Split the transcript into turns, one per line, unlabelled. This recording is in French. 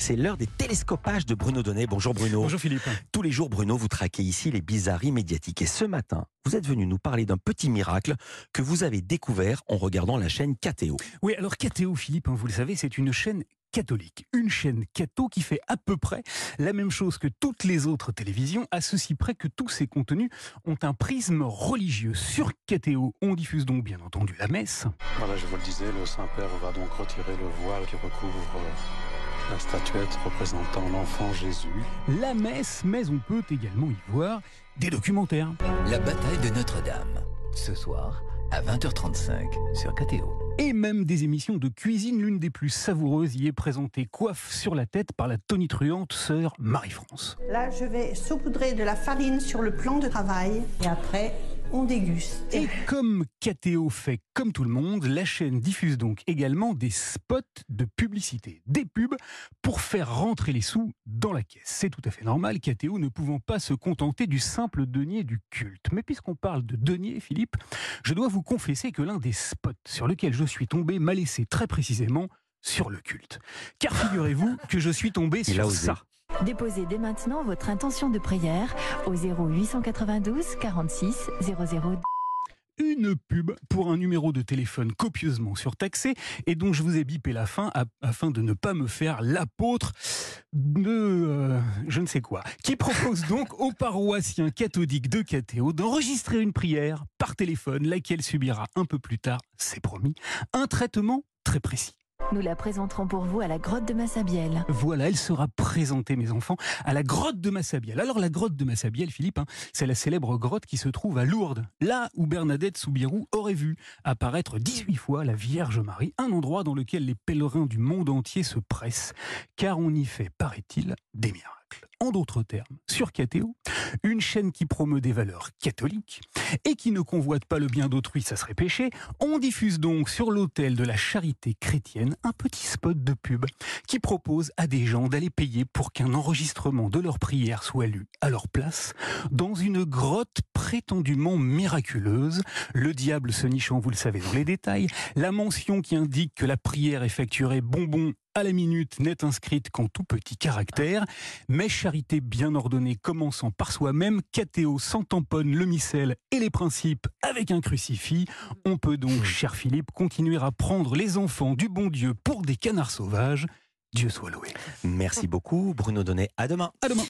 C'est l'heure des télescopages de Bruno Donnet. Bonjour Bruno.
Bonjour Philippe.
Tous les jours, Bruno, vous traquez ici les bizarreries médiatiques. Et ce matin, vous êtes venu nous parler d'un petit miracle que vous avez découvert en regardant la chaîne KTO.
Oui, alors KTO, Philippe, hein, vous le savez, c'est une chaîne catholique. Une chaîne catho qui fait à peu près la même chose que toutes les autres télévisions, à ceci près que tous ses contenus ont un prisme religieux. Sur KTO, on diffuse donc bien entendu la messe.
Voilà, je vous le disais, le Saint-Père va donc retirer le voile qui recouvre euh, la statuette représentant l'enfant Jésus.
La messe, mais on peut également y voir des documentaires.
La bataille de Notre-Dame. Ce soir, à 20h35 sur KTO.
Et même des émissions de cuisine, l'une des plus savoureuses y est présentée coiffe sur la tête par la tonitruante sœur Marie-France.
Là, je vais saupoudrer de la farine sur le plan de travail et après, on déguste.
Et comme KTO fait comme tout le monde, la chaîne diffuse donc également des spots de publicité, des pubs pour faire rentrer les sous dans la caisse. C'est tout à fait normal, KTO ne pouvant pas se contenter du simple denier du culte. Mais puisqu'on parle de denier, Philippe, je dois vous confesser que l'un des spots sur lequel je suis tombé m'a laissé très précisément sur le culte. Car figurez-vous que je suis tombé
Il
sur ça.
Déposez dès maintenant votre intention de prière au 0892 46 00
une pub pour un numéro de téléphone copieusement surtaxé et dont je vous ai bipé la fin afin de ne pas me faire l'apôtre de euh, je ne sais quoi, qui propose donc aux paroissiens catholiques de KTO d'enregistrer une prière par téléphone, laquelle subira un peu plus tard, c'est promis, un traitement très précis.
Nous la présenterons pour vous à la grotte de Massabielle.
Voilà, elle sera présentée, mes enfants, à la grotte de Massabielle. Alors, la grotte de Massabielle, Philippe, hein, c'est la célèbre grotte qui se trouve à Lourdes, là où Bernadette Soubirous aurait vu apparaître 18 fois la Vierge Marie, un endroit dans lequel les pèlerins du monde entier se pressent, car on y fait, paraît-il, des miracles. En d'autres termes, sur KTO, une chaîne qui promeut des valeurs catholiques et qui ne convoite pas le bien d'autrui, ça serait péché, on diffuse donc sur l'autel de la charité chrétienne un petit spot de pub qui propose à des gens d'aller payer pour qu'un enregistrement de leur prière soit lu à leur place dans une grotte prétendument miraculeuse, le diable se nichant, vous le savez, dans les détails, la mention qui indique que la prière effectuerait bonbon à la minute n'est inscrite qu'en tout petit caractère, mais charité bien ordonnée commençant par soi-même, KTO sans tamponne le missel et les principes avec un crucifix, on peut donc, cher Philippe, continuer à prendre les enfants du bon Dieu pour des canards sauvages. Dieu soit loué.
Merci beaucoup Bruno Donnet. À demain.
À demain.